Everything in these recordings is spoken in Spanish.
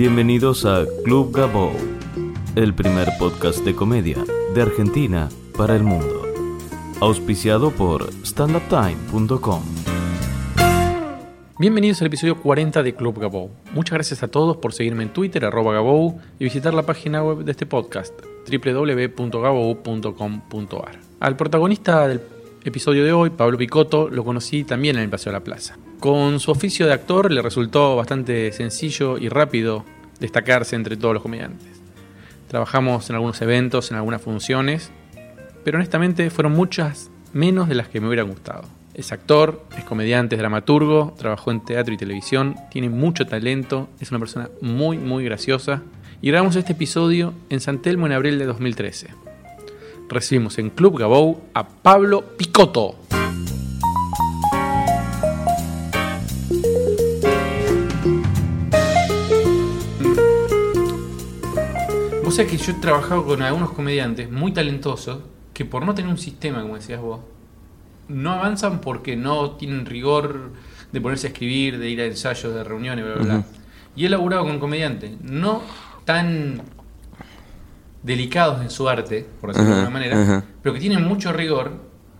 Bienvenidos a Club Gabo, el primer podcast de comedia de Argentina para el mundo. Auspiciado por standuptime.com. Bienvenidos al episodio 40 de Club Gabou. Muchas gracias a todos por seguirme en Twitter, arroba Gabou, y visitar la página web de este podcast, www.gabou.com.ar. Al protagonista del episodio de hoy, Pablo Picotto, lo conocí también en el Paseo de la Plaza. Con su oficio de actor le resultó bastante sencillo y rápido destacarse entre todos los comediantes. Trabajamos en algunos eventos, en algunas funciones, pero honestamente fueron muchas menos de las que me hubieran gustado. Es actor, es comediante, es dramaturgo, trabajó en teatro y televisión, tiene mucho talento, es una persona muy, muy graciosa. Y grabamos este episodio en San Telmo en abril de 2013. Recibimos en Club Gabou a Pablo Picotto. O sea que yo he trabajado con algunos comediantes muy talentosos que por no tener un sistema, como decías vos, no avanzan porque no tienen rigor de ponerse a escribir, de ir a ensayos, de reuniones, bla, bla, bla. Y he laburado con comediantes no tan delicados en su arte, por decirlo de alguna manera, ajá. pero que tienen mucho rigor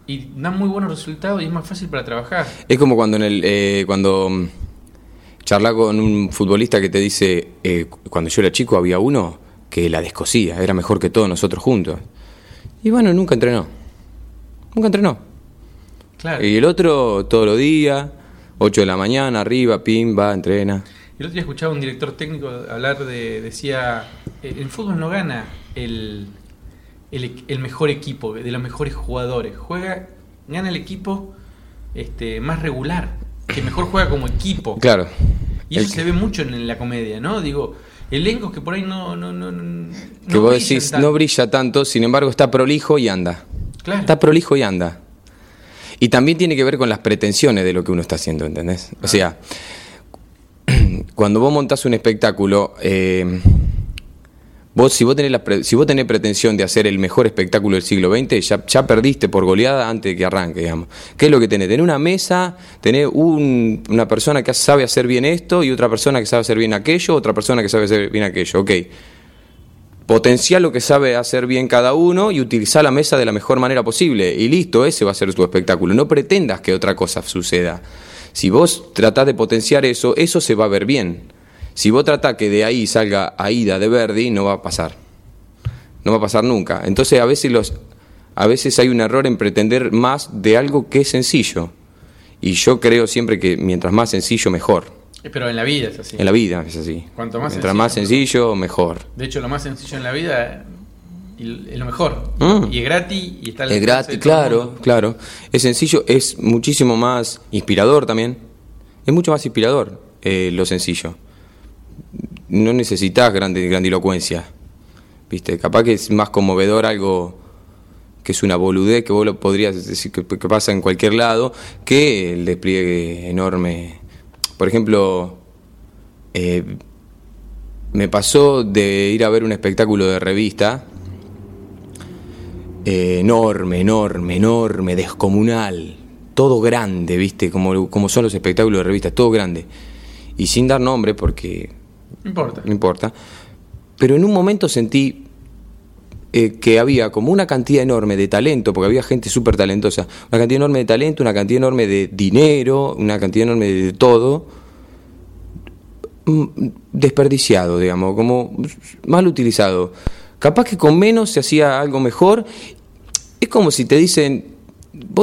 y dan muy buenos resultados y es más fácil para trabajar. Es como cuando en el eh, cuando mm, charla con un futbolista que te dice eh, cuando yo era chico había uno que la descosía, era mejor que todos nosotros juntos. Y bueno, nunca entrenó. Nunca entrenó. Claro. Y el otro todos los días, 8 de la mañana, arriba, pim, va, entrena. El otro día escuchaba a un director técnico hablar de, decía, "Eh, el fútbol no gana el, el, el mejor equipo, de los mejores jugadores, juega, gana el equipo este, más regular, que mejor juega como equipo. Claro. Y eso El- se ve mucho en la comedia, ¿no? Digo, elencos que por ahí no... no, no, no que no vos decís, tanto. no brilla tanto, sin embargo está prolijo y anda. Claro. Está prolijo y anda. Y también tiene que ver con las pretensiones de lo que uno está haciendo, ¿entendés? O sea, cuando vos montás un espectáculo, eh, vos, si, vos tenés la pre- si vos tenés pretensión de hacer el mejor espectáculo del siglo XX, ya, ya perdiste por goleada antes de que arranque, digamos. ¿Qué es lo que tenés? Tenés una mesa, tenés un- una persona que sabe hacer bien esto y otra persona que sabe hacer bien aquello, otra persona que sabe hacer bien aquello. Ok. Potenciar lo que sabe hacer bien cada uno y utilizar la mesa de la mejor manera posible. Y listo, ese va a ser tu espectáculo. No pretendas que otra cosa suceda. Si vos tratás de potenciar eso, eso se va a ver bien. Si vos tratás que de ahí salga Aida de Verdi, no va a pasar. No va a pasar nunca. Entonces a veces, los, a veces hay un error en pretender más de algo que es sencillo. Y yo creo siempre que mientras más sencillo, mejor. Pero en la vida es así. En la vida es así. Cuanto más mientras más sencillo, mejor. De hecho, lo más sencillo en la vida y es lo mejor. Mm. Y es gratis y está Es gratis, claro, claro. Es sencillo, es muchísimo más inspirador también. Es mucho más inspirador eh, lo sencillo. No necesitas grande, grandilocuencia. ¿Viste? Capaz que es más conmovedor algo que es una boludez que vos lo podrías decir que, que pasa en cualquier lado que el despliegue enorme. Por ejemplo, eh, me pasó de ir a ver un espectáculo de revista eh, enorme, enorme, enorme, descomunal, todo grande, ¿viste? Como, como son los espectáculos de revistas, todo grande. Y sin dar nombre, porque Importa. no importa. Pero en un momento sentí eh, que había como una cantidad enorme de talento, porque había gente súper talentosa, una cantidad enorme de talento, una cantidad enorme de dinero, una cantidad enorme de todo, mm, desperdiciado, digamos, como mal utilizado. Capaz que con menos se hacía algo mejor. Es como si te dicen,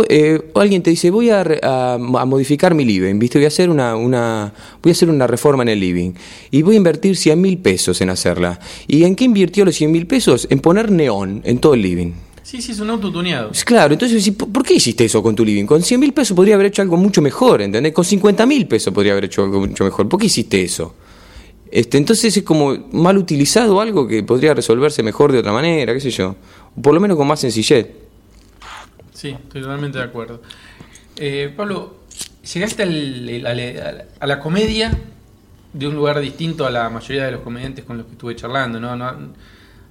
eh, alguien te dice, voy a, a- a modificar mi living, ¿viste? Voy a hacer una, una, voy a hacer una reforma en el living y voy a invertir 100 mil pesos en hacerla. ¿Y en qué invirtió los 100 mil pesos? En poner neón en todo el living. Sí, sí, es un auto tuneado. Claro, entonces, ¿por qué hiciste eso con tu living? Con 100 mil pesos podría haber hecho algo mucho mejor, ¿entendés? Con 50 mil pesos podría haber hecho algo mucho mejor. ¿Por qué hiciste eso? Este, entonces es como mal utilizado algo que podría resolverse mejor de otra manera, qué sé yo. Por lo menos con más sencillez. Sí, estoy totalmente de acuerdo. Eh, Pablo, llegaste al- a la comedia de un lugar distinto a la mayoría de los comediantes con los que estuve charlando, ¿no? no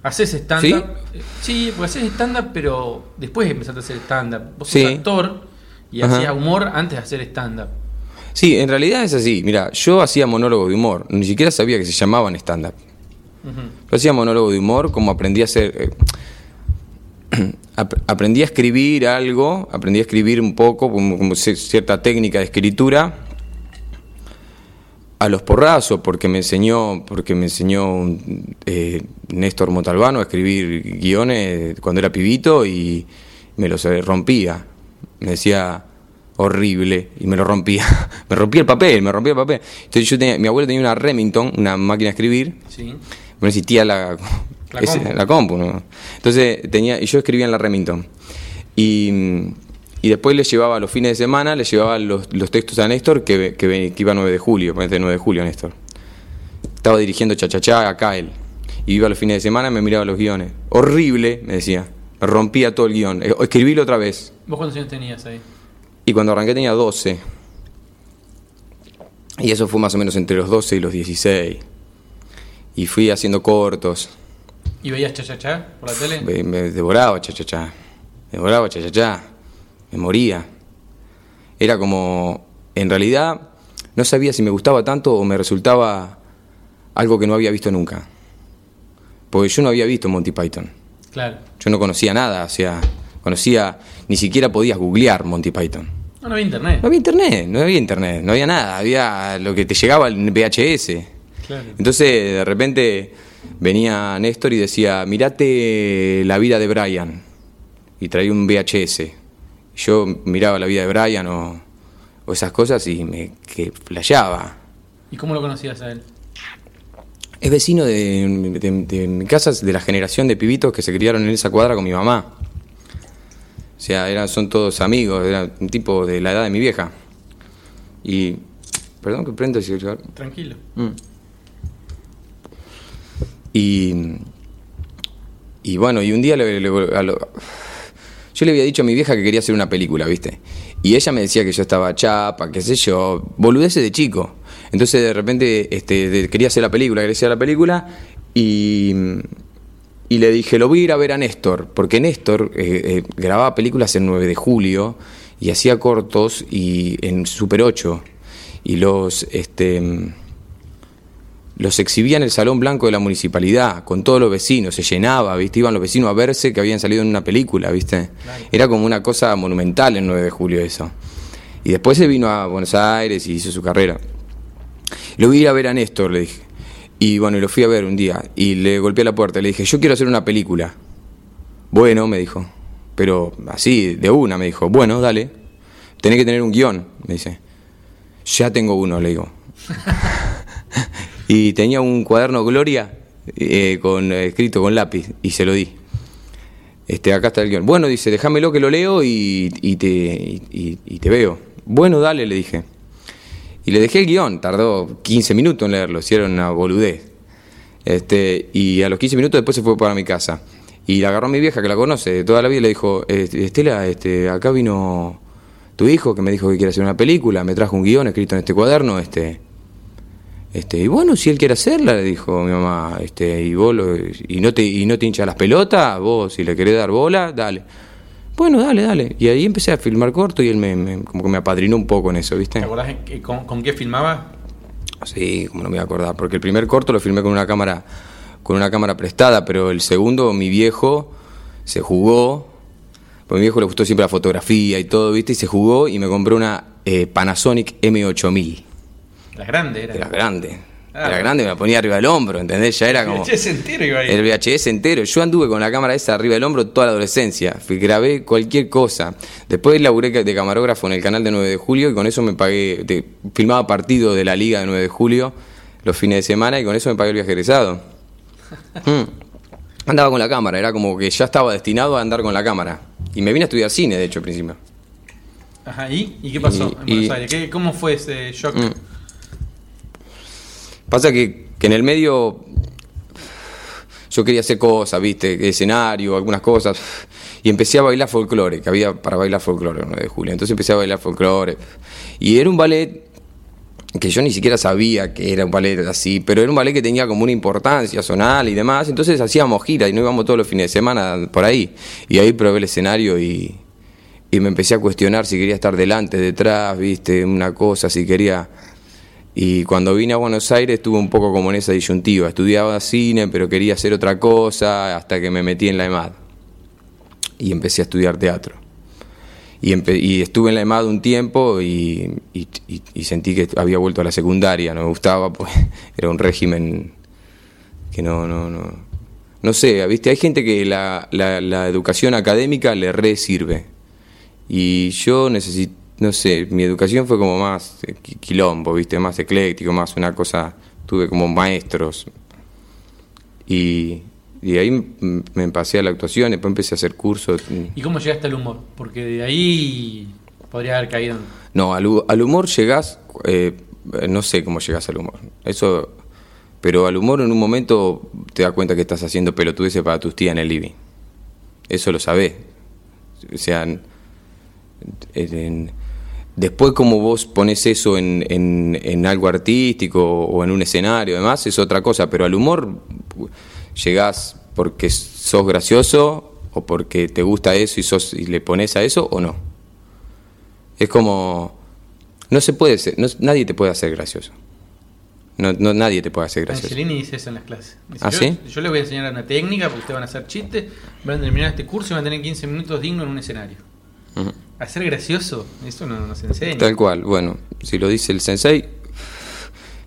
haces stand-up. Eh, Sí, porque haces stand-up, pero después empezaste a hacer stand-up. Vos Sí. sos actor y Ajá. hacías humor antes de hacer stand-up. Sí, en realidad es así. Mira, yo hacía monólogo de humor, ni siquiera sabía que se llamaban stand-up. Yo hacía monólogo de humor como aprendí a hacer... eh, ap- aprendí a escribir algo, aprendí a escribir un poco, como, como ci- cierta técnica de escritura, a los porrazos, porque me enseñó, porque me enseñó un, eh, Néstor Montalbano a escribir guiones cuando era pibito y me los eh, rompía. Me decía horrible y me lo rompía. me rompía el papel, me rompía el papel. Entonces yo tenía, mi abuelo tenía una Remington, una máquina de escribir, Sí. la, La compu. la compu, ¿no? Entonces tenía, y yo escribía en la Remington. Y, y después le llevaba los fines de semana, le llevaba los, los textos a Néstor que, que, que iba 9 de julio, ponete 9 de julio Néstor. Estaba dirigiendo Chachachá acá él. Y iba los fines de semana y me miraba los guiones. Horrible, me decía. Rompía todo el guion. Eh, Escribílo otra vez. ¿Vos cuántos años tenías ahí? Y cuando arranqué tenía 12. Y eso fue más o menos entre los 12 y los 16. Y fui haciendo cortos. ¿Y veías chachachá por la tele? Me, me devoraba chachachá. Me devoraba chachachá. Me moría. Era como. En realidad, no sabía si me gustaba tanto o me resultaba algo que no había visto nunca. Porque yo no había visto Monty Python. Claro. Yo no conocía nada, o sea, conocía. Ni siquiera podías googlear Monty Python. No, no había internet. No había internet, no había internet, no había nada, había lo que te llegaba en VHS. Claro. Entonces, de repente venía Néstor y decía, mirate la vida de Brian. Y traía un VHS. Yo miraba la vida de Brian o, o esas cosas y me que flasheaba. ¿Y cómo lo conocías a él? Es vecino de, de- de mi casa, de la generación de pibitos que se criaron en esa cuadra con mi mamá. O sea, eran, son todos amigos, era un tipo de la edad de mi vieja. Y. Perdón que prendo el cigarro. Tranquilo. Mm. Y, y bueno, y un día le- yo le había dicho a mi vieja que quería hacer una película, ¿viste? Y ella me decía que yo estaba chapa, qué sé yo, boludeces de chico. Entonces de repente este, quería hacer la película, quería hacer la película y, y le dije, lo voy a ir a ver a Néstor, porque Néstor eh, eh, grababa películas el 9 de julio y hacía cortos y en Super 8 y los... Este, los exhibía en el Salón Blanco de la Municipalidad, con todos los vecinos, se llenaba, ¿viste? Iban los vecinos a verse que habían salido en una película, ¿viste? Era como una cosa monumental el 9 de julio eso. Y después se vino a Buenos Aires y hizo su carrera. Lo voy a ir a ver a Néstor, le dije. Y bueno, y lo fui a ver un día y le golpeé la puerta, le dije, yo quiero hacer una película. Bueno, me dijo, pero así, de una, me dijo, bueno, dale, tenés que tener un guion, me dice. Ya tengo uno, le digo. y tenía un cuaderno Gloria eh, con eh, escrito con lápiz y se lo di. Este, acá está el guion. Bueno, dice, déjamelo que lo leo y, y te, y- te veo. Bueno, dale, le dije. Y le dejé el guion, tardó 15 minutos en leerlo, hicieron una boludez. Este, y a los 15 minutos después se fue para mi casa. Y la agarró mi vieja, que la conoce toda la vida, y le dijo, "Este, Estela, este, acá vino tu hijo que me dijo que quiere hacer una película, me trajo un guion escrito en este cuaderno, este, este, y bueno, si él quiere hacerla, le dijo mi mamá, este, y vos lo- y no te, y no te hincha las pelotas, vos si le querés dar bola, dale. Bueno, dale, dale. Y ahí empecé a filmar corto y él me, me- como que me apadrinó un poco en eso, ¿viste? ¿Te acordás en con, con qué filmaba? Sí, como no me voy a acordar, porque el primer corto lo filmé con una cámara, con una cámara prestada, pero el segundo mi viejo se jugó, porque a mi viejo le gustó siempre la fotografía y todo, ¿viste? Y se jugó y me compró una eh, Panasonic M8000. La grande era. Era grande. Ah. Era grande, me la ponía arriba del hombro, ¿entendés? Ya era como... VHS entero iba ahí. El VHS entero. Yo anduve con la cámara esa arriba del hombro toda la adolescencia. Fui, grabé cualquier cosa. Después laburé de camarógrafo en el canal de 9 de julio y con eso me pagué. filmaba partido de la liga de 9 de julio los fines de semana y con eso me pagué el viaje egresado. Mm. Andaba con la cámara, era como que ya estaba destinado a andar con la cámara. Y me vine a estudiar cine, de hecho, al principio. Ajá, ¿y? ¿Y qué pasó Y- en Buenos y- Aires? ¿Qué- ¿Cómo fue ese shock? Mm. Pasa que, que en el medio yo quería hacer cosas, viste, escenario, algunas cosas, y empecé a bailar folclore, que había para bailar folclore el 9 de julio. Entonces empecé a bailar folclore. Y era un ballet que yo ni siquiera sabía que era un ballet así, pero era un ballet que tenía como una importancia zonal y demás. Entonces hacíamos giras y nos íbamos todos los fines de semana por ahí. Y ahí probé el escenario y, y me empecé a cuestionar si quería estar delante, detrás, viste, una cosa, si quería... Y cuando vine a Buenos Aires estuve un poco como en esa disyuntiva. Estudiaba cine, pero quería hacer otra cosa hasta que me metí en la EMAD. Y empecé a estudiar teatro. Y, estuve en la EMAD un tiempo y sentí que había vuelto a la secundaria. No me gustaba, pues era un régimen que no, no, no. No sé, ¿viste? Hay gente que la, la, la educación académica le re sirve. Y yo necesito, no sé, mi educación fue como más eh, qui- quilombo, ¿viste? Más ecléctico, más una cosa. Tuve como maestros. Y, y ahí me pasé a la actuación, después empecé a hacer cursos. ¿Y cómo llegaste al humor? Porque de ahí podría haber caído. No, al, al humor llegás, eh, no sé cómo llegás al humor. Eso, pero al humor en un momento te das cuenta que estás haciendo pelotudeces para tus tías en el living. Eso lo sabés. O sea, en- en- después como vos pones eso en, en- en algo artístico o en un escenario, además es otra cosa. Pero al humor llegás porque sos gracioso o porque te gusta eso y, sos, y le pones a eso o no. Es como. No se puede ser. no- nadie te puede hacer gracioso. No, no, nadie te puede hacer gracioso. Angelini dice eso en las clases. Dice, ¿Ah, yo, sí? yo les voy a enseñar una técnica porque ustedes van a hacer chistes, van a terminar este curso y van a tener 15 minutos dignos en un escenario. Ujú. Hacer gracioso, eso no, no se enseña. Tal cual. Bueno, si lo dice el sensei,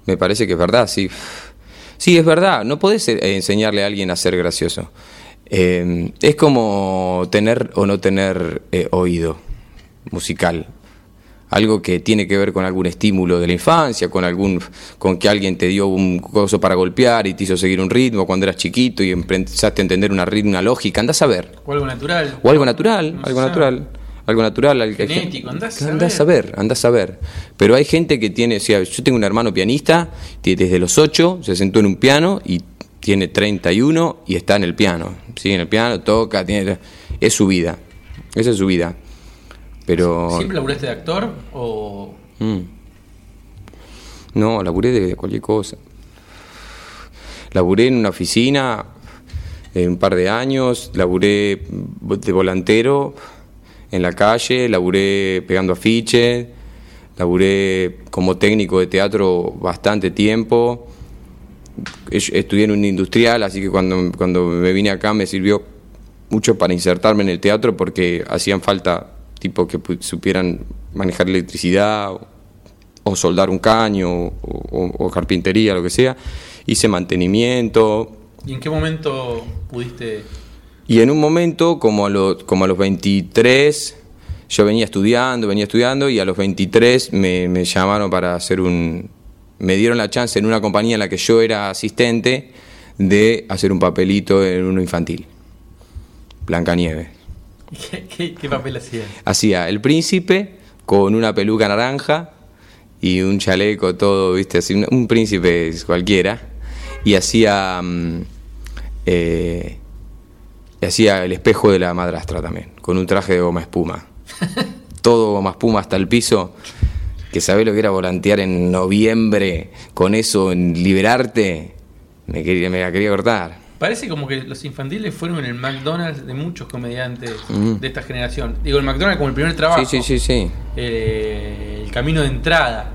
me parece que es verdad, sí. Sí, es verdad. No podés eh, enseñarle a alguien a ser gracioso. Eh, es como tener o no tener eh, oído musical. Algo que tiene que ver con algún estímulo de la infancia, con algún, con que alguien te dio un coso para golpear y te hizo seguir un ritmo cuando eras chiquito y empezaste a entender una, una lógica. Andás a ver. O algo natural. O algo natural, No algo natural. Algo natural. al- Genético, andás a andás a ver, andás a ver. Pero hay gente que tiene, o sea, yo tengo un hermano pianista, que desde los 8 se sentó en un piano y tiene 31 y está en el piano. Sí, en el piano, toca, tiene, es su vida. Esa es su vida. Pero... ¿Siempre laburaste de actor o Mm. No, laburé de cualquier cosa. Laburé en una oficina eh, un par de años, laburé de volantero en la calle, laburé pegando afiches, laburé como técnico de teatro bastante tiempo. Es- Estudié en un industrial, así que cuando, cuando me vine acá me sirvió mucho para insertarme en el teatro porque hacían falta tipo que supieran manejar electricidad o, soldar un caño o- o carpintería, lo que sea. Hice mantenimiento, y en qué momento pudiste y en un momento, como a, los como a los 23, yo venía estudiando, venía estudiando, y a los 23 me, me llamaron para hacer un... Me dieron la chance en una compañía en la que yo era asistente de hacer un papelito en uno infantil. Blancanieves. ¿Qué, qué, qué papel hacías? Hacía el príncipe con una peluca naranja y un chaleco todo, viste, así, un, un príncipe cualquiera. Y hacía... mm, eh, y hacía el espejo de la madrastra también, con un traje de goma espuma. Todo goma espuma hasta el piso. Que sabés lo que era volantear en noviembre con eso, en liberarte. Me, quería, me la quería cortar. Parece como que los infantiles fueron el McDonald's de muchos comediantes Mm. de esta generación. Digo, el McDonald's como el primer trabajo. Sí, sí, sí, sí. Eh, el camino de entrada.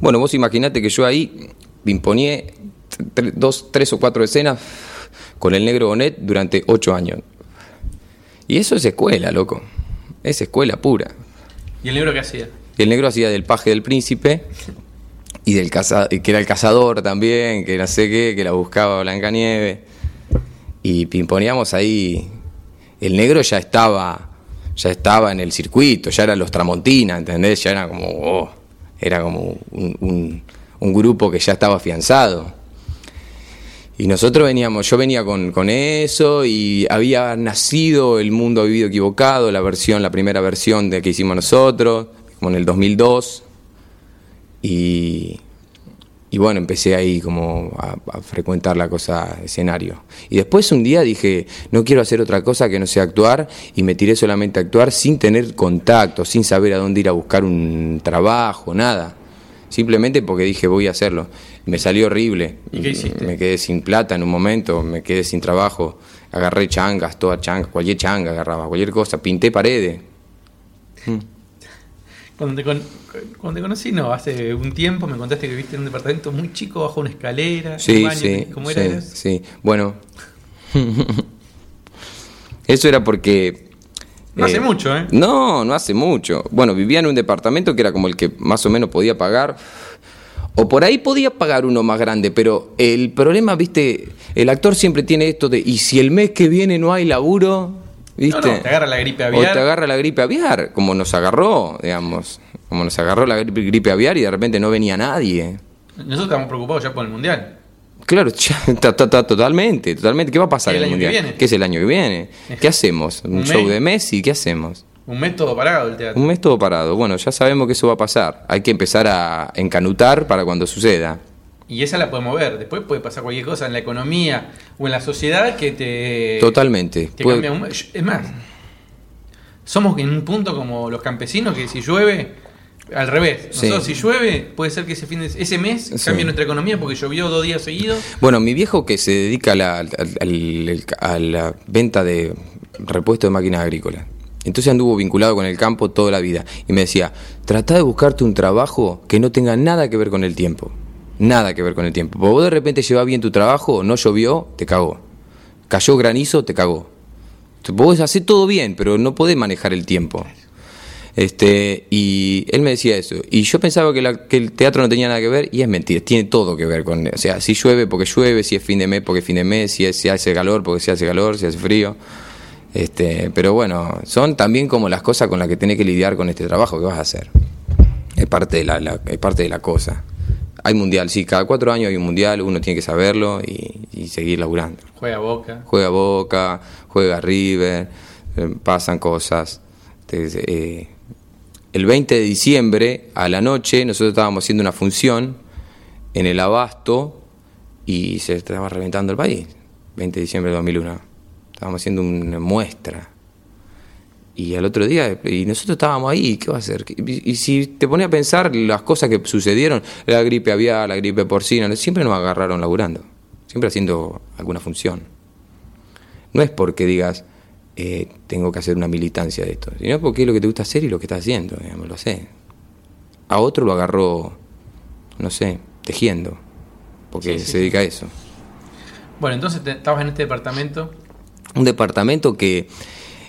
Bueno, vos imaginate que yo ahí imponí dos, tres o cuatro escenas con el negro Bonet durante ocho años. Y eso es escuela, loco. Es escuela pura. ¿Y el negro qué hacía? El negro hacía del paje del príncipe y del caza- que era el cazador también, que no sé qué, que la buscaba Blancanieves. Y imponíamos ahí. El negro ya estaba, ya estaba en el circuito, ya eran los Tramontina, ¿entendés? Ya era como, oh, era como un, un- un grupo que ya estaba afianzado. Y nosotros veníamos, yo venía con, con eso y había nacido El Mundo vivido equivocado, la versión, la primera versión de que hicimos nosotros, como en el 2002. Y, y bueno, empecé ahí como a, a frecuentar la cosa escenario. Y después un día dije, no quiero hacer otra cosa que no sea actuar y me tiré solamente a actuar sin tener contacto, sin saber a dónde ir a buscar un trabajo, nada. Simplemente porque dije, voy a hacerlo. Me salió horrible. ¿Y qué hiciste? Me quedé sin plata en un momento, me quedé sin trabajo. Agarré changas, toda changa, cualquier changa agarraba, cualquier cosa. Pinté paredes, Mm. Cuando te, con- cuando te conocí, no, hace un tiempo me contaste que viviste en un departamento muy chico bajo una escalera. un Sí, baño, sí. ¿Cómo sí, era eso? sí. Bueno. Eso era porque. No hace mucho, ¿eh? No, no hace mucho. Bueno, vivía en un departamento que era como el que más o menos podía pagar. O por ahí podía pagar uno más grande, pero el problema, viste, el actor siempre tiene esto de, y si el mes que viene no hay laburo, viste. No, no, te agarra la gripe O aviar. te agarra la gripe aviar, como nos agarró, digamos. Como nos agarró la gripe, gripe aviar y de repente no venía nadie. Nosotros estamos preocupados ya por el mundial. Claro, totalmente, totalmente. ¿Qué va a pasar El en el año que mundial? viene. ¿Qué es el año que viene? ¿Qué hacemos? ¿Un, Un show mes. de Messi? ¿Qué hacemos? Un mes todo parado el teatro. Un mes todo parado. Bueno, ya sabemos que eso va a pasar. Hay que empezar a encanutar para cuando suceda. Y esa la podemos ver. Después puede pasar cualquier cosa en la economía o en la sociedad que te. Totalmente. te Puede- cambia un- Es más, somos en un punto como los campesinos que si llueve, al revés. Sí. Nosotros si llueve, puede ser que ese, fin de- ese mes Sí. cambie nuestra economía porque llovió dos días seguidos. Bueno, mi viejo que se dedica a la, a venta de repuestos de máquinas agrícolas. Entonces anduvo vinculado con el campo toda la vida. Y me decía, trata de buscarte un trabajo que no tenga nada que ver con el tiempo. Nada que ver con el tiempo. Porque vos de repente llevas bien tu trabajo, no llovió, te cagó. Cayó granizo, te cagó. Vos haces todo bien, pero no podés manejar el tiempo. Este, y él me decía eso. Y yo pensaba que, la- que el teatro no tenía nada que ver, y es mentira, tiene todo que ver con. O sea, si llueve porque llueve, si es fin de mes porque es fin de mes, si, es- si hace calor porque si hace calor, si hace frío. Este, pero bueno, son también como las cosas con las que tenés que lidiar con este trabajo que vas a hacer. Es parte de la, la- es parte de la cosa. Hay mundial, sí, cada cuatro años hay un mundial, uno tiene que saberlo y, y seguir laburando Juega Boca. juega Boca, juega River, eh, pasan cosas. Entonces, eh, el 20 de diciembre, a la noche, nosotros estábamos haciendo una función en el Abasto y se estaba reventando el país. 20 de diciembre de 2001. Estábamos haciendo una muestra. Y al otro día, y nosotros estábamos ahí, ¿qué va a hacer? Y, y si te pones a pensar las cosas que sucedieron, la gripe aviar, la gripe porcina, siempre nos agarraron laburando, siempre haciendo alguna función. No es porque digas, eh, tengo que hacer una militancia de esto, sino porque es lo que te gusta hacer y lo que estás haciendo, digamos, lo sé. A otro lo agarró, no sé, tejiendo, porque Sí, sí, se dedica a eso. Bueno, entonces te- estabas en este departamento. un departamento que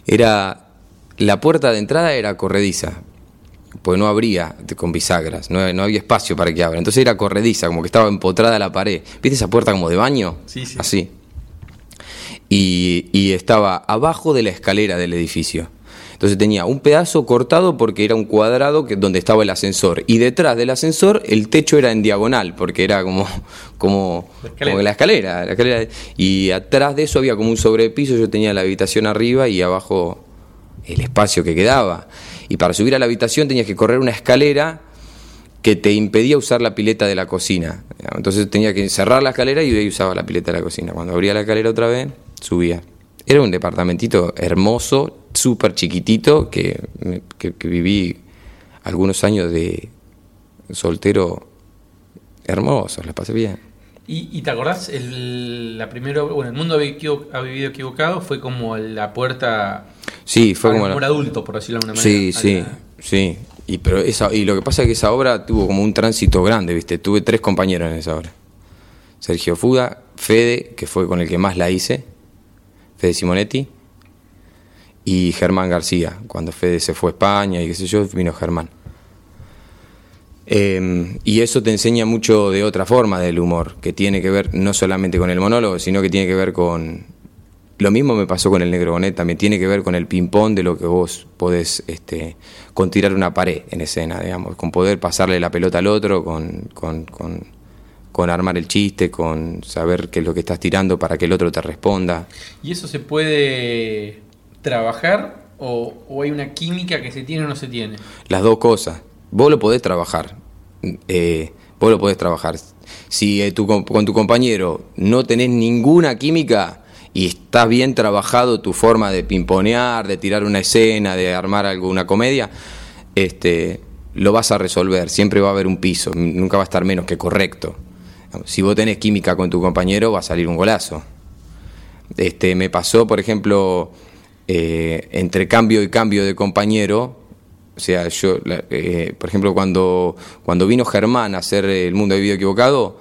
era la puerta de entrada era corrediza pues no abría con bisagras no, no había espacio para que abra entonces era corrediza como que estaba empotrada a la pared viste esa puerta como de baño Sí, sí. así y, y estaba abajo de la escalera del edificio entonces tenía un pedazo cortado porque era un cuadrado que, donde estaba el ascensor y detrás del ascensor el techo era en diagonal porque era como como La escalera. como que la escalera, la escalera. Y atrás de eso había como un sobrepiso, yo tenía la habitación arriba y abajo el espacio que quedaba. Y para subir a la habitación tenías que correr una escalera que te impedía usar la pileta de la cocina. Entonces tenía que cerrar la escalera y ahí usaba la pileta de la cocina. Cuando abría la escalera otra vez, subía. Era un departamentito hermoso, súper chiquitito, que, que- que viví algunos años de soltero hermoso, la pasé bien. ¿Y, y te acordás? El, la primera, bueno, el mundo ha vivido, equivocado fue como la puerta Sí, fue como... el la- amor adulto, por decirlo de alguna Sí, manera. sí, la- sí. Y, pero esa, y lo que pasa es que esa obra tuvo como un tránsito grande, ¿viste? Tuve tres compañeros en esa obra. Sergio Fuda, Fede, que fue con el que más la hice, Fede Simonetti, y Germán García. Cuando Fede se fue a España y qué sé yo, vino Germán. Eh, y eso te enseña mucho de otra forma del humor, que tiene que ver no solamente con el monólogo, sino que tiene que ver con... Lo mismo me pasó con el Negro Bonet, también tiene que ver con el ping-pong de lo que vos podés, este, con tirar una pared en escena, digamos, con poder pasarle la pelota al otro, con, con, con, con armar el chiste, con saber qué es lo que estás tirando para que el otro te responda. ¿Y eso se puede trabajar o, o hay una química que se tiene o no se tiene? Las dos cosas. Vos lo podés trabajar. Eh, vos lo podés trabajar. Si eh, tu con tu compañero no tenés ninguna química y está bien trabajado tu forma de pimponear, de tirar una escena, de armar alguna comedia, este, lo vas a resolver. Siempre va a haber un piso. Nunca va a estar menos que correcto. Si vos tenés química con tu compañero, va a salir un golazo. Este, me pasó, por ejemplo, eh, entre cambio y cambio de compañero, O sea, yo, eh, por ejemplo, cuando, cuando vino Germán a hacer El Mundo de Video Equivocado,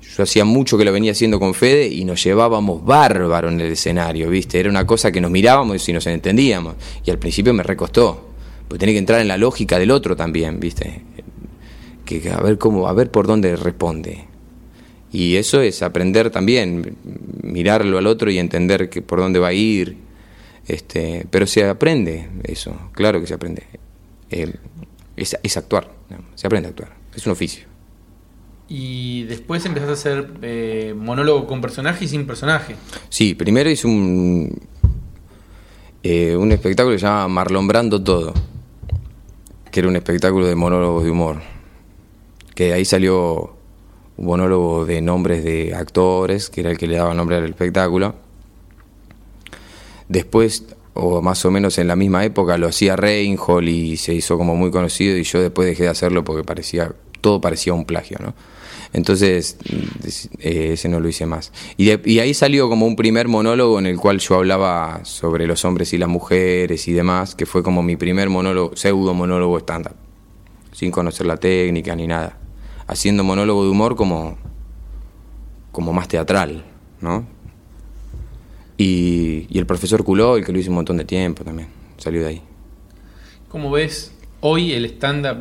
yo hacía mucho que lo venía haciendo con Fede y nos llevábamos bárbaro en el escenario, ¿viste? Era una cosa que nos mirábamos y nos entendíamos. Y al principio me recostó, porque tenía que entrar en la lógica del otro también, ¿viste? Que a ver cómo, a ver por dónde responde. Y eso es aprender también, mirarlo al otro y entender que por dónde va a ir. Este, pero se aprende eso, claro que se aprende. Eh, es, es actuar, se aprende a actuar, es un oficio. Y después empezaste a hacer eh, monólogo con personaje y sin personaje. Sí, primero hice un, eh, un espectáculo que se llama Marlombrando Todo, que era un espectáculo de monólogos de humor. Que de ahí salió monólogo de nombres de actores, que era el que le daba nombre al espectáculo. Después, o más o menos en la misma época, lo hacía Reinhold y se hizo como muy conocido y yo después dejé de hacerlo porque parecía, todo parecía un plagio, ¿no? Entonces, eh, ese no lo hice más. Y ahí salió como un primer monólogo en el cual yo hablaba sobre los hombres y las mujeres y demás, que fue como mi primer monólogo, pseudo monólogo estándar, sin conocer la técnica ni nada. Haciendo monólogo de humor como, como más teatral, ¿no? Y, y el profesor Culó, el que lo hizo un montón de tiempo también, salió de ahí. ¿Cómo ves hoy el stand-up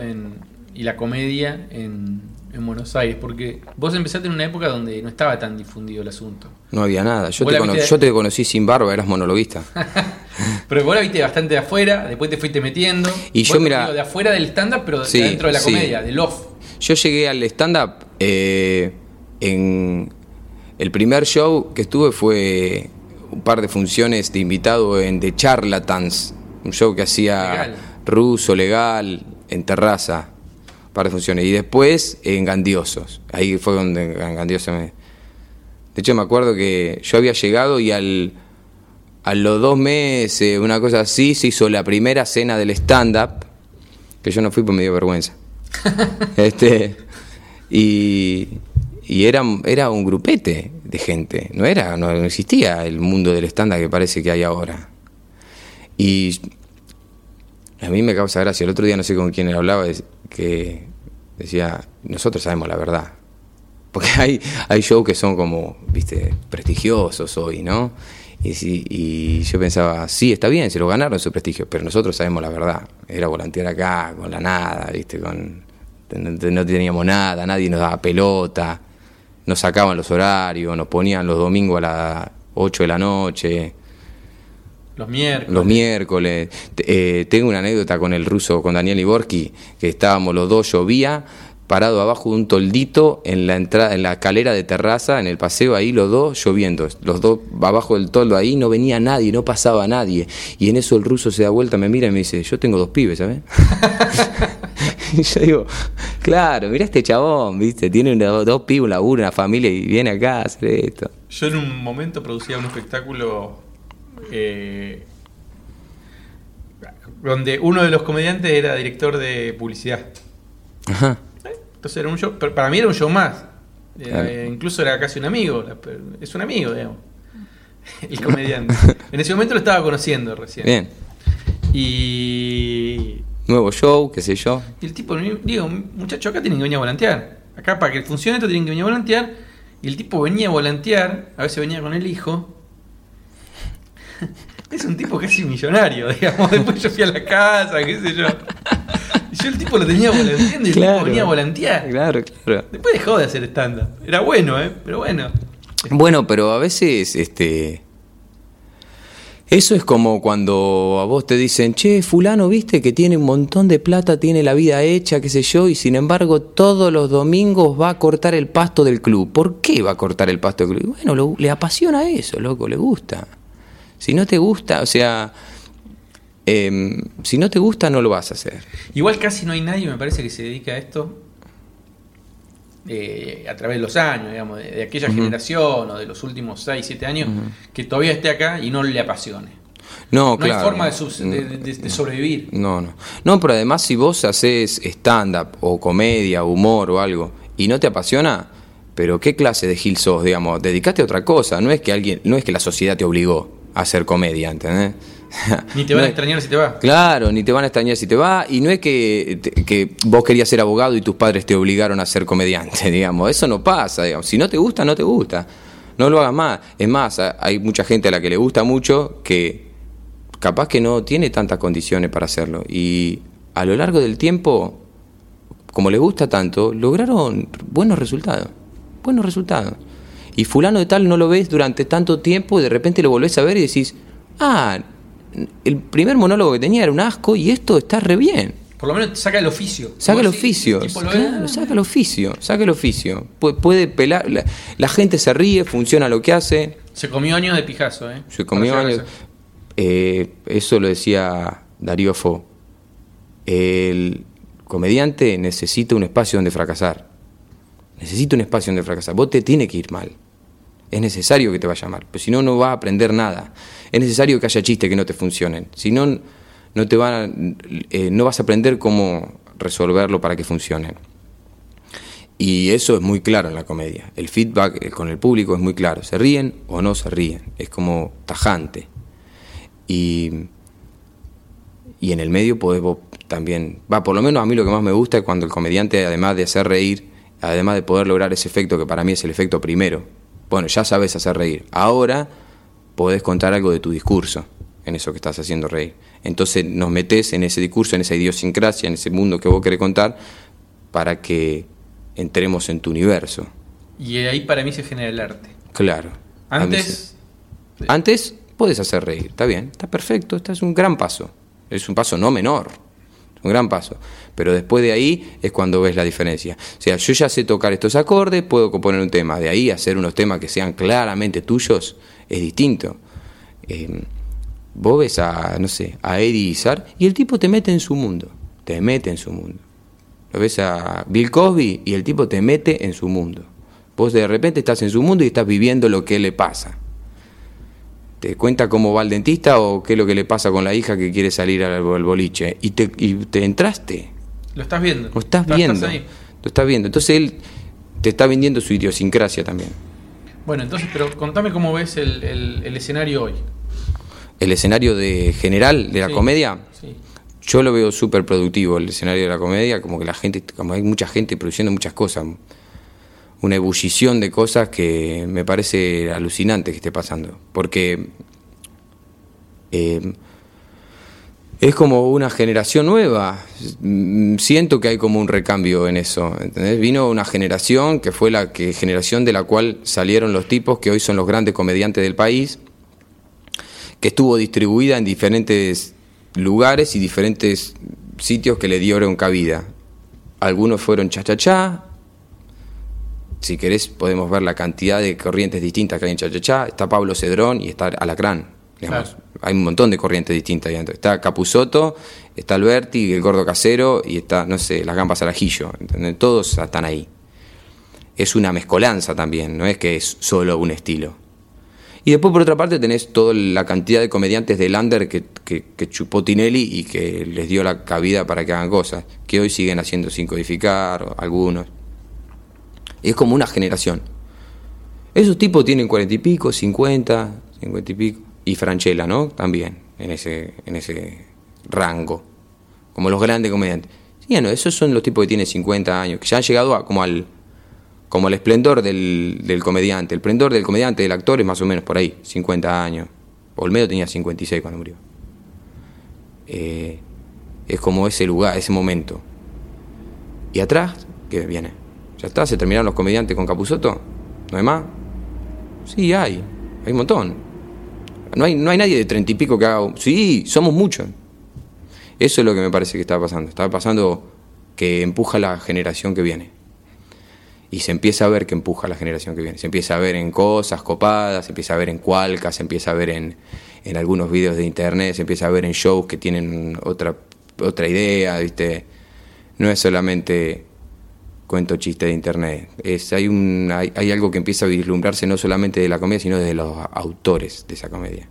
y la comedia en, en Buenos Aires? Porque vos empezaste en una época donde no estaba tan difundido el asunto. No había nada. Yo te, la cono- viste- yo te conocí sin barba, eras monologuista. Pero vos la viste bastante de afuera, después te fuiste metiendo. Y yo, mira- de afuera del stand-up, pero de Sí, dentro de la sí. comedia, del off. Yo llegué al stand-up eh, en. El primer show que estuve fue un par de funciones de invitado en The Charlatans, un show que hacía Legal. ruso, legal, en terraza, un par de funciones. Y después en Gandiosos, ahí fue donde en Gandiosos me. De hecho, me acuerdo que yo había llegado y al. A los dos meses, una cosa así, se hizo la primera cena del stand-up, que yo no fui porque me dio vergüenza. este y, y era, era un grupete de gente. No era no existía el mundo del estándar que parece que hay ahora. Y a mí me causa gracia. El otro día no sé con quién hablaba que decía nosotros sabemos la verdad porque hay hay shows que son como viste prestigiosos hoy no y, si- y yo pensaba, sí, está bien, se lo ganaron su prestigio, pero nosotros sabemos la verdad. Era volantear acá, con la nada, ¿viste? Con, no, teníamos nada, nadie nos daba pelota, nos sacaban los horarios, nos ponían los domingos a las 8 de la noche, Los miércoles. los miércoles. Eh, tengo una anécdota con el ruso, con Daniel Iborski, que estábamos los dos, llovía, parado abajo de un toldito en la entrada, en la escalera de terraza, en el paseo ahí, los dos lloviendo, los dos abajo del toldo ahí, no venía nadie, no pasaba nadie. Y en eso el ruso se da vuelta, me mira y me dice, yo tengo dos pibes, ¿sabes? y yo digo, claro, mira este chabón, ¿viste? Tiene una- dos pibes, un laburo, una familia y viene acá a hacer esto. Yo en un momento producía un espectáculo eh, donde uno de los comediantes era director de publicidad. Ajá. Entonces era un show, pero para mí era un show más. Claro. eh, incluso era casi un amigo, es un amigo, digamos. El comediante. en ese momento lo estaba conociendo recién. Bien. Y, Nuevo show, qué sé yo. y el tipo, digo, muchachos, acá tienen que venir a volantear. Acá para que funcione esto tienen que venir a volantear. Y el tipo venía a volantear, a veces venía con el hijo. Es un tipo casi millonario, digamos. Después yo fui a la casa, qué sé yo. Y yo el tipo lo tenía volanteando y el tipo venía a volantear. Claro, claro. Después dejó de hacer stand-up. Era bueno, ¿eh? Pero bueno. Bueno, pero a veces, este. Eso es como cuando a vos te dicen, che, fulano, viste que tiene un montón de plata, tiene la vida hecha, qué sé yo, y sin embargo todos los domingos va a cortar el pasto del club. ¿Por qué va a cortar el pasto del club? Y Bueno, lo- le apasiona eso, loco, le gusta. Si no te gusta, o sea, em, si no te gusta, no lo vas a hacer. Igual casi no hay nadie, me parece, que se dedica a esto eh, a través de los años, digamos, de, de aquella generación o de los últimos 6, 7 años, que todavía esté acá y no le apasione. No, No, claro. hay forma de, sus- de- de- de sobrevivir. No, no. No, pero además si vos haces stand-up o comedia, humor o algo y no te apasiona, pero ¿qué clase de gil sos, digamos? Dedicate a otra cosa, no es que alguien, no es que la sociedad te obligó a hacer comedia, ¿entendés? Ni te van No a extrañar si te vas. Claro, ni te van a extrañar si te va. Y no es que, vos querías ser abogado y tus padres te obligaron a ser comediante, digamos. Eso no pasa, digamos. Si no te gusta, no te gusta. No lo hagas más. Es más, hay mucha gente a la que le gusta mucho que capaz que no tiene tantas condiciones para hacerlo. Y a lo largo del tiempo, como les gusta tanto, lograron buenos resultados. Buenos resultados. Y fulano de tal no lo ves durante tanto tiempo y de repente lo volvés a ver y decís, ah, el primer monólogo que tenía era un asco y esto está re bien. Por lo menos saca el oficio. Saca el oficio, claro, saca el oficio, saca el oficio. Pu- Puede pelar, la, la gente se ríe, funciona lo que hace, Se comió años de pijazo, ¿eh? se comió años. Eh, eso lo decía Darío Fo. El comediante necesita un espacio donde fracasar. Necesita un espacio donde fracasar. Vos te tiene que ir mal. Es necesario que te vaya mal. Pues si no, no vas a aprender nada. Es necesario que haya chistes que no te funcionen. Si no, no, te van eh, no vas a aprender cómo resolverlo para que funcionen. Y eso es muy claro en la comedia. El feedback eh, con el público es muy claro. ¿Se ríen o no se ríen? Es como tajante. Y, y en el medio podés vos también, va, por lo menos a mí lo que más me gusta es cuando el comediante, además de hacer reír, además de poder lograr ese efecto que para mí es el efecto primero, bueno, ya sabes hacer reír, ahora podés contar algo de tu discurso en eso que estás haciendo reír. Entonces nos metés en ese discurso, en esa idiosincrasia, en ese mundo que vos querés contar, para que entremos en tu universo. Y ahí para mí se genera el arte. Claro. Antes. Antes puedes hacer reír, está bien, está perfecto, este es un gran paso. Es un paso no menor, un gran paso. Pero después de ahí es cuando ves la diferencia. O sea, yo ya sé tocar estos acordes, puedo componer un tema. De ahí hacer unos temas que sean claramente tuyos es distinto. Eh, vos ves a, no sé, a Eddie Izzard y el tipo te mete en su mundo. Te mete en su mundo. Lo ves a Bill Cosby y el tipo te mete en su mundo. Vos de repente estás en su mundo y estás viviendo lo que le pasa. Te cuenta cómo va el dentista o qué es lo que le pasa con la hija que quiere salir al, al boliche. Y te, y te entraste. lo estás viendo. Lo estás viendo. ahí. Lo estás viendo. Entonces él te está vendiendo su idiosincrasia también. Bueno, entonces, pero contame cómo ves el, el- el escenario hoy. El escenario de general de la Sí, comedia, Sí. yo lo veo súper productivo, el escenario de la comedia, como que la gente, como hay mucha gente produciendo muchas cosas, una ebullición de cosas que me parece alucinante que esté pasando, porque eh, es como una generación nueva, Mm, siento que hay como un recambio en eso. Vino una generación que fue la que, generación de la cual salieron los tipos que hoy son los grandes comediantes del país, que estuvo distribuida en diferentes lugares y diferentes sitios que le dieron cabida. Algunos fueron cha-cha-cha. Si querés podemos ver la cantidad de corrientes distintas que hay en cha-cha-cha. Está Pablo Cedrón y está Alacrán. digamos. Claro. Hay un montón de corrientes distintas ahí adentro. Está Capusoto, está Alberti, el gordo casero y está, no sé, las gambas al ajillo. ¿entendés? Todos están ahí. Es una mezcolanza también, no es que es solo un estilo. Y después, por otra parte, tenés toda la cantidad de comediantes de Lander que, que, que chupó Tinelli y que les dio la cabida para que hagan cosas, que hoy siguen haciendo sin codificar, algunos. Es como una generación. Esos tipos tienen cuarenta y pico, cincuenta, cincuenta y pico. Y Franchella, ¿no? También, en ese, en ese rango. Como los grandes comediantes. Sí, no, esos son los tipos que tienen 50 años, que ya han llegado a, como al como el esplendor del, del comediante. El esplendor del comediante, del actor, es más o menos por ahí, 50 años. Olmedo tenía 56 cuando murió. Eh, es como ese lugar, ese momento. ¿Y atrás? ¿Qué viene? ¿Ya está? ¿Se terminaron los comediantes con Capuzoto? ¿No hay más? Sí, hay. Hay un montón. No hay, no hay nadie de treinta y pico que haga... Sí, somos muchos. Eso es lo que me parece que está pasando. Está pasando que empuja la generación que viene y se empieza a ver que empuja la generación que viene. Se empieza a ver en cosas copadas, se empieza a ver en cualcas, se empieza a ver en, en algunos videos de internet, se empieza a ver en shows que tienen otra, otra idea, ¿viste? No es solamente cuento chiste de internet. Es, hay, un, hay, hay algo que empieza a vislumbrarse no solamente de la comedia, sino de los autores de esa comedia.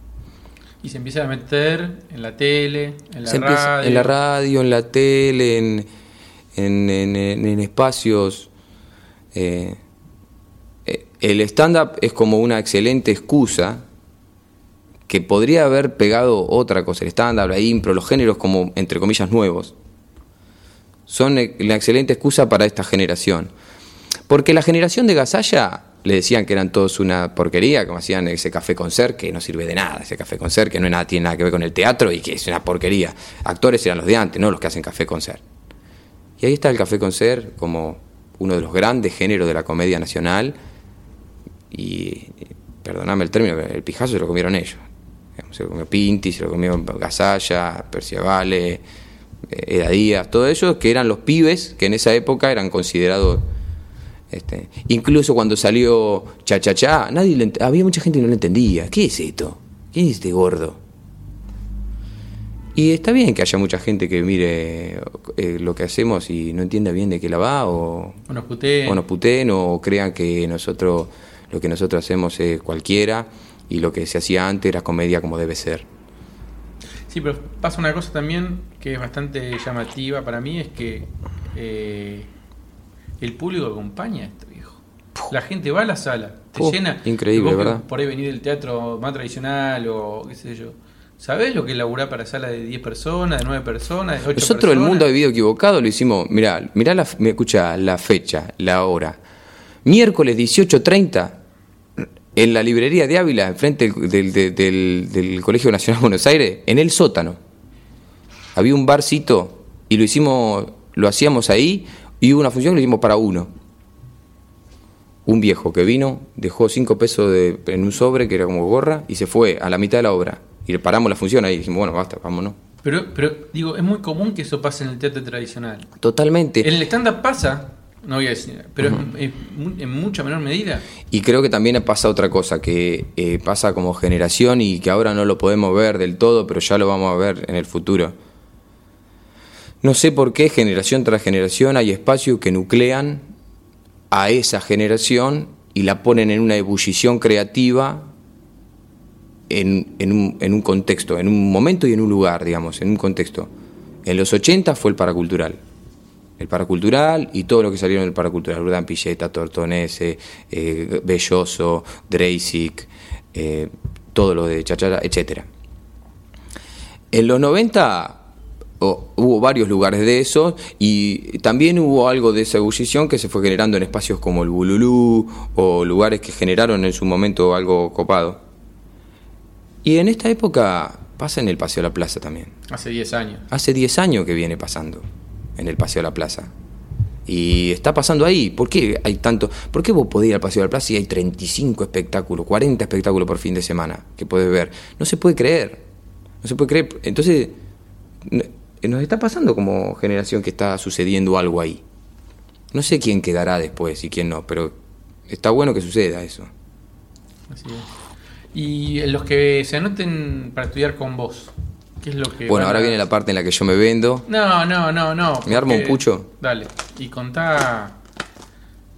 Y se empieza a meter en la tele, en la Se empieza- radio. en la radio, en la tele, en, en, en- en- en espacios. eh, eh, el stand-up es como una excelente excusa que podría haber pegado otra cosa, el stand-up, la impro, los géneros como, entre comillas, nuevos, son e- la excelente excusa para esta generación. Porque la generación de Gasalla le decían que eran todos una porquería, como hacían ese café con ser, que no sirve de nada, ese café con ser, que no nada, tiene nada que ver con el teatro y que es una porquería. Actores eran los de antes, no los que hacen café con ser. Y ahí está el café con ser como uno de los grandes géneros de la comedia nacional. Y, perdoname el término, el pijazo se lo comieron ellos. Se lo comió Pinti, se lo comió Gasalla, Perciavale, Eda Díaz, todos ellos que eran los pibes que en esa época eran considerados. Este, incluso cuando salió Cha Cha Cha, nadie le había mucha gente que no lo entendía. ¿Qué es esto? ¿Quién es este gordo? Y está bien que haya mucha gente que mire eh, lo que hacemos y no entienda bien de qué la va o, O nos puteen. o nos puteen o crean que nosotros lo que nosotros hacemos es cualquiera y lo que se hacía antes era comedia como debe ser. Sí, pero pasa una cosa también que es bastante llamativa para mí, es que eh, el público acompaña esto, viejo. La gente va a la sala, te Oh, llena. increíble, ¿verdad? Por ahí venir del teatro más tradicional o qué sé yo. ¿Sabés lo que es laburar para sala de 10 personas, de 9 personas, de 8 Nosotros el mundo ha vivido equivocado, lo hicimos, mirá, mirá la, me escucha la fecha, la hora. Miércoles 18.30 en la librería de Ávila, enfrente del, del- del- del- del Colegio Nacional de Buenos Aires, en el sótano. Había un barcito y lo hicimos, lo hacíamos ahí y hubo una función que lo hicimos para uno. Un viejo que vino, dejó cinco pesos de- en un sobre que era como gorra y se fue a la mitad de la obra. Y le paramos la función ahí y dijimos, bueno, basta, vámonos. Pero, pero digo, es muy común que eso pase en el teatro tradicional. Totalmente. En el stand-up pasa, no voy a decir, pero es- en mucha menor medida. Y creo que también pasa otra cosa, que eh, pasa como generación y que ahora no lo podemos ver del todo, pero ya lo vamos a ver en el futuro. No sé por qué generación tras generación hay espacios que nuclean a esa generación y la ponen en una ebullición creativa en, en un, en un contexto, en un momento y en un lugar, digamos, en un contexto. En los 80 fue el paracultural. El paracultural y todo lo que salieron del paracultural. Urdan Pilleta, Tortonese, eh, Belloso, Dreisig, eh, todo lo de Chachara, etcétera. En los 90 oh, hubo varios lugares de eso y también hubo algo de esa ebullición que se fue generando en espacios como el Bululú o lugares que generaron en su momento algo copado. Y en esta época pasa en el Paseo de la Plaza también. Hace 10 años. Hace 10 años que viene pasando en el Paseo de la Plaza. Y está pasando ahí. ¿Por qué hay tanto? ¿Por qué vos podés ir al Paseo de la Plaza y hay 35 espectáculos, 40 espectáculos por fin de semana que podés ver? No se puede creer. No se puede creer. Entonces, nos está pasando como generación que está sucediendo algo ahí. No sé quién quedará después y quién no, pero está bueno que suceda eso. Así es. Y los que se anoten para estudiar con vos, ¿qué es lo que. Bueno, ahora a- viene la parte en la que yo me vendo. No, no, no, no. ¿Me armo un pucho? Dale. Y contá.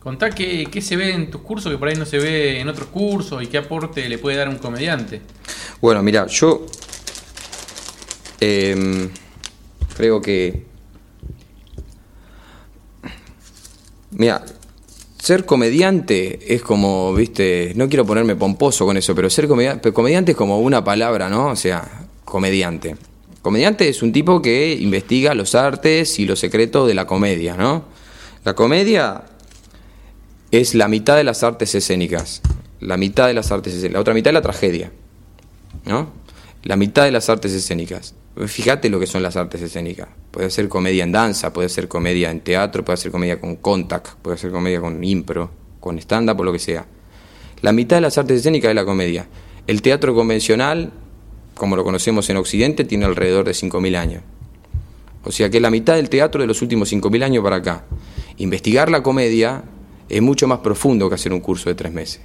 Contá qué, qué se ve en tus cursos que por ahí no se ve en otros cursos y qué aporte le puede dar un comediante. Bueno, mira, yo em, creo que... Mira, ser comediante es como, viste, no quiero ponerme pomposo con eso, pero ser comediante, comediante es como una palabra, ¿no? O sea, comediante. Comediante es un tipo que investiga los artes y los secretos de la comedia, ¿no? La comedia es la mitad de las artes escénicas, la mitad de las artes escénicas, la otra mitad es la tragedia. ¿no? La mitad de las artes escénicas. Fíjate lo que son las artes escénicas. Puede ser comedia en danza, puede ser comedia en teatro, puede ser comedia con contact, puede ser comedia con impro, con stand-up o lo que sea. La mitad de las artes escénicas es la comedia. El teatro convencional, como lo conocemos en Occidente, tiene alrededor de 5.000 años. O sea que la mitad del teatro de los últimos 5.000 años para acá. Investigar la comedia es mucho más profundo que hacer un curso de tres meses.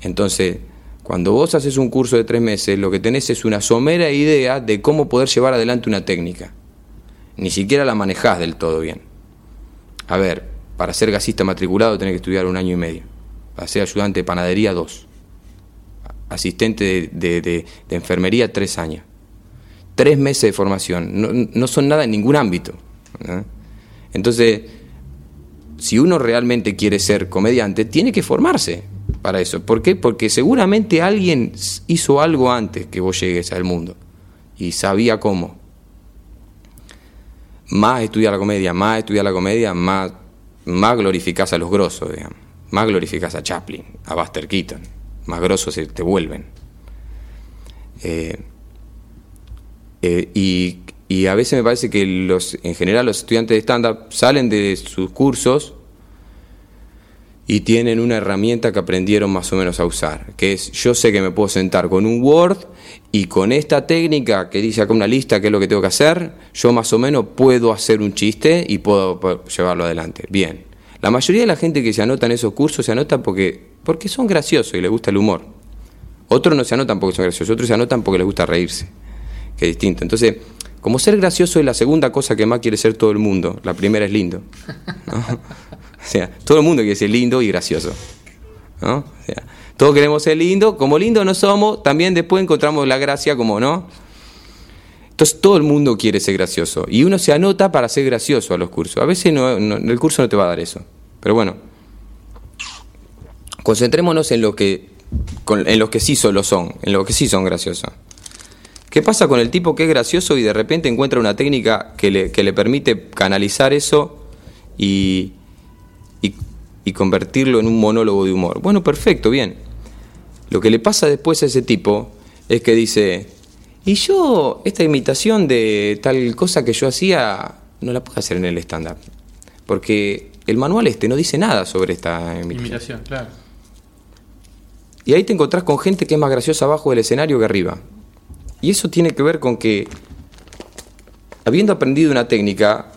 Entonces, cuando vos haces un curso de tres meses, lo que tenés es una somera idea de cómo poder llevar adelante una técnica. Ni siquiera la manejás del todo bien. A ver, para ser gasista matriculado tenés que estudiar un año y medio. Para ser ayudante de panadería, dos. Asistente de, enfermería, tres años. Tres meses de formación. No, no son nada en ningún ámbito. Entonces, si uno realmente quiere ser comediante, tiene que formarse. para eso. ¿Por qué? Porque seguramente alguien hizo algo antes que vos llegues al mundo y sabía cómo. Más estudiar la comedia, más estudiar la comedia, más, más glorificás a los grosos, digamos. Más glorificás a Chaplin, a Buster Keaton. Más se te vuelven. Eh, eh, y, a veces me parece que los, en general los estudiantes de stand-up salen de sus cursos y tienen una herramienta que aprendieron más o menos a usar, que es yo sé que me puedo sentar con un Word y con esta técnica que dice acá una lista qué es lo que tengo que hacer, yo más o menos puedo hacer un chiste y puedo, puedo llevarlo adelante. Bien. La mayoría de la gente que se anota en esos cursos se anota porque, porque son graciosos y les gusta el humor. Otros no se anotan porque son graciosos, otros se anotan porque les gusta reírse, que distinto. Entonces, como ser gracioso es la segunda cosa que más quiere ser todo el mundo, la primera es lindo. O sea, todo el mundo quiere ser lindo y gracioso. ¿no? O sea, todos queremos ser lindo, como lindo no somos, también después encontramos la gracia como no. Entonces todo el mundo quiere ser gracioso y uno se anota para ser gracioso a los cursos. A veces no, el curso no te va a dar eso, pero bueno, concentrémonos en lo que, en los que sí solo son, en los que sí son graciosos. ¿Qué pasa con el tipo que es gracioso y de repente encuentra una técnica que le, que le permite canalizar eso y, y, convertirlo en un monólogo de humor? Bueno, perfecto, bien. Lo que le pasa después a ese tipo es que dice, y yo esta imitación de tal cosa que yo hacía no la puedo hacer en el stand-up, porque el manual este no dice nada sobre esta imitación. Imitación, claro. Y ahí te encontrás con gente que es más graciosa abajo del escenario que arriba. Y eso tiene que ver con que, habiendo aprendido una técnica,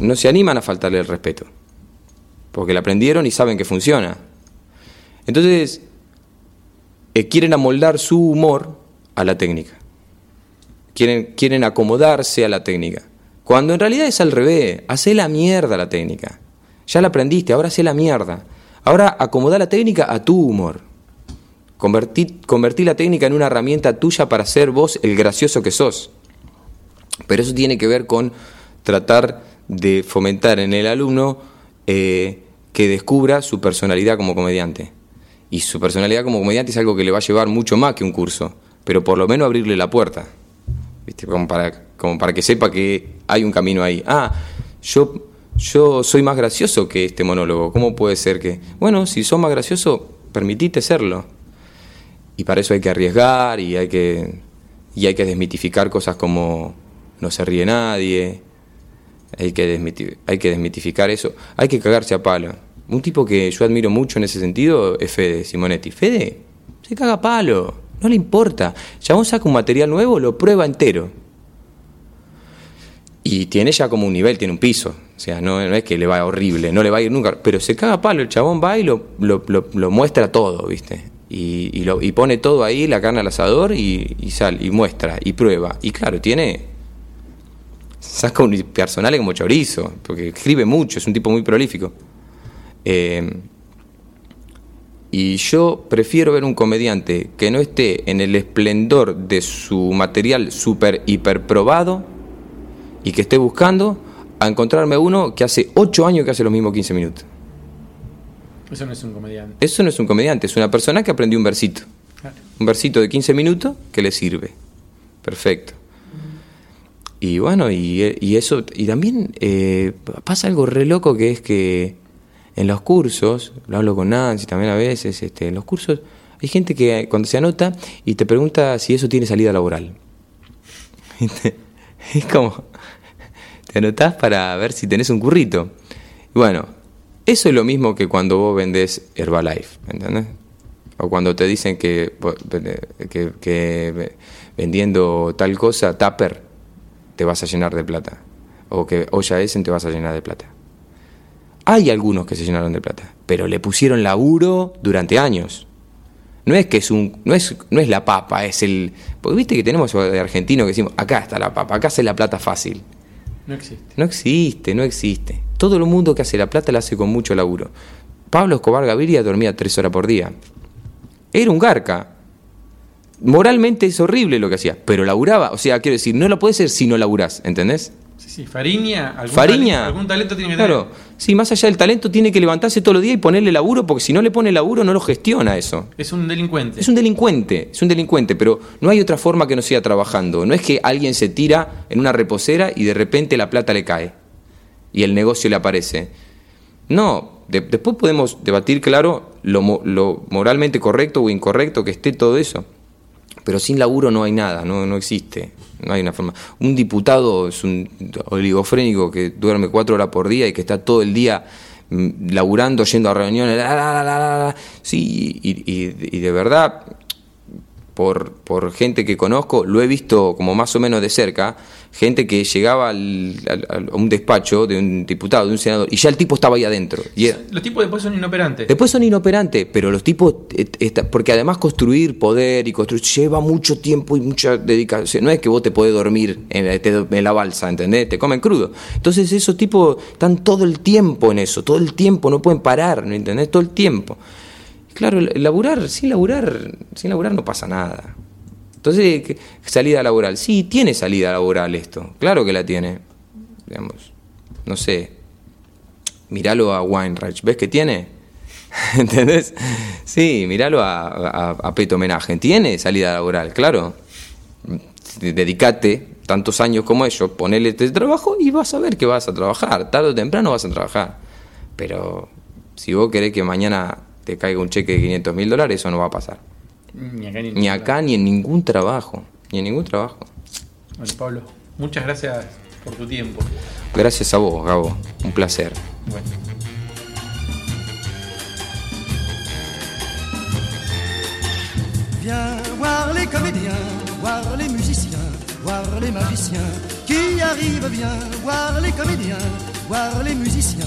no se animan a faltarle el respeto, porque la aprendieron y saben que funciona. Entonces, eh, quieren amoldar su humor a la técnica. Quieren, quieren acomodarse a la técnica. Cuando en realidad es al revés, hace la mierda la técnica. Ya la aprendiste, ahora hace la mierda. Ahora acomoda la técnica a tu humor. Convertí, la técnica en una herramienta tuya para ser vos el gracioso que sos. Pero eso tiene que ver con tratar de fomentar en el alumno eh, que descubra su personalidad como comediante. Y su personalidad como comediante es algo que le va a llevar mucho más que un curso, pero por lo menos abrirle la puerta, ¿viste? Como, para, como para que sepa que hay un camino ahí. Ah, yo, yo soy más gracioso que este monólogo, ¿cómo puede ser que...? Bueno, si sos más gracioso, permitite serlo. Y para eso hay que arriesgar y hay que, y hay que desmitificar cosas como no se ríe nadie, hay que, hay que desmitificar eso, hay que cagarse a palo. Un tipo que yo admiro mucho en ese sentido es Fede Simonetti. Fede se caga a palo, no le importa. Vos saca un material nuevo, lo prueba entero. Y tiene ya como un nivel, tiene un piso. O sea, no, es que le va horrible, no le va a ir nunca. Pero se caga palo, el chabón va y lo, lo, muestra todo, ¿viste? y, lo, y pone todo ahí, la carne al asador y, y sal, y muestra, y prueba. Y claro, tiene. Saca un personal como chorizo, porque escribe mucho, es un tipo muy prolífico. Eh, y yo prefiero ver un comediante que no esté en el esplendor de su material super hiper probado y que esté buscando a encontrarme uno que hace 8 años que hace los mismos 15 minutos. Eso no es un comediante. Eso no es un comediante, es una persona que aprendió un versito. Un versito de 15 minutos que le sirve. Perfecto. Y bueno, y, eso, y también eh, pasa algo re loco que es que en los cursos, lo hablo con Nancy también a veces, este, en los cursos hay gente que cuando se anota y te pregunta si eso tiene salida laboral. es como, te anotás para ver si tenés un currito. Bueno, eso es lo mismo que cuando vos vendés Herbalife, ¿entendés? O cuando te dicen que, que, vendiendo tal cosa, Tupper, te vas a llenar de plata. O que Olla Essen te vas a llenar de plata. Hay algunos que se llenaron de plata, pero le pusieron laburo durante años. No es que es un, no es, no es la papa, es el. Porque viste que tenemos de argentino que decimos, acá está la papa, acá hace la plata fácil. No existe. No existe, no existe. Todo el mundo que hace la plata la hace con mucho laburo. Pablo Escobar Gaviria dormía tres horas por día. Era un garca. Moralmente es horrible lo que hacía, pero laburaba. O sea, quiero decir, no lo puede ser si no laburás, ¿entendés? Sí, sí, Fariña, algún, Fariña. talento, algún talento tiene que Claro, tener. sí, más allá del talento tiene que levantarse todos los días y ponerle laburo, porque si no le pone laburo no lo gestiona eso. Es un delincuente. Es un delincuente, es un delincuente, pero no hay otra forma que no siga trabajando. No es que alguien se tira en una reposera y de repente la plata le cae y el negocio le aparece. No, de- después podemos debatir, claro, lo moralmente correcto o incorrecto que esté todo eso. Pero sin laburo no hay nada, no, no existe. No hay una forma. Un diputado es un oligofrénico que duerme cuatro horas por día y que está todo el día mm, laburando, yendo a reuniones. la. Sí, y de verdad, por, por gente que conozco, lo he visto como más o menos de cerca, gente que llegaba al- al- al- a un despacho de un diputado, de un senador, y ya el tipo estaba ahí adentro. Y era- Los tipos después son inoperantes. Después son inoperantes, pero los tipos, eh, porque además construir poder y construir lleva mucho tiempo y mucha dedicación. No es que vos te podés dormir en en la balsa, ¿entendés? Te comen crudo. Entonces esos tipos están todo el tiempo en eso, todo el tiempo, no pueden parar, ¿no entendés? Todo el tiempo. Claro, laburar, sin laburar, sin laburar no pasa nada. Entonces, ¿qué- salida laboral. Sí, tiene salida laboral esto. Claro que la tiene. Digamos, no sé, miralo a Weinreich, ¿ves que tiene? ¿Entendés? Sí, miralo a, a, a Peto Homenaje, tiene salida laboral, claro. Dedicate tantos años como ellos, ponele este trabajo y vas a ver que vas a trabajar, tarde o temprano vas a trabajar. Pero si vos querés que mañana te caiga un cheque de 500 mil dólares, eso no va a pasar. Ni acá ni, en Ni ningún acá ni en ningún trabajo, ni en ningún trabajo. Bueno, Pablo, muchas gracias por tu tiempo. Gracias a vos, Gabo, un placer. Bueno. Viens voir les comédiens, voir les musiciens, voir les magiciens qui arrivent. Viens voir les comédiens, voir les musiciens,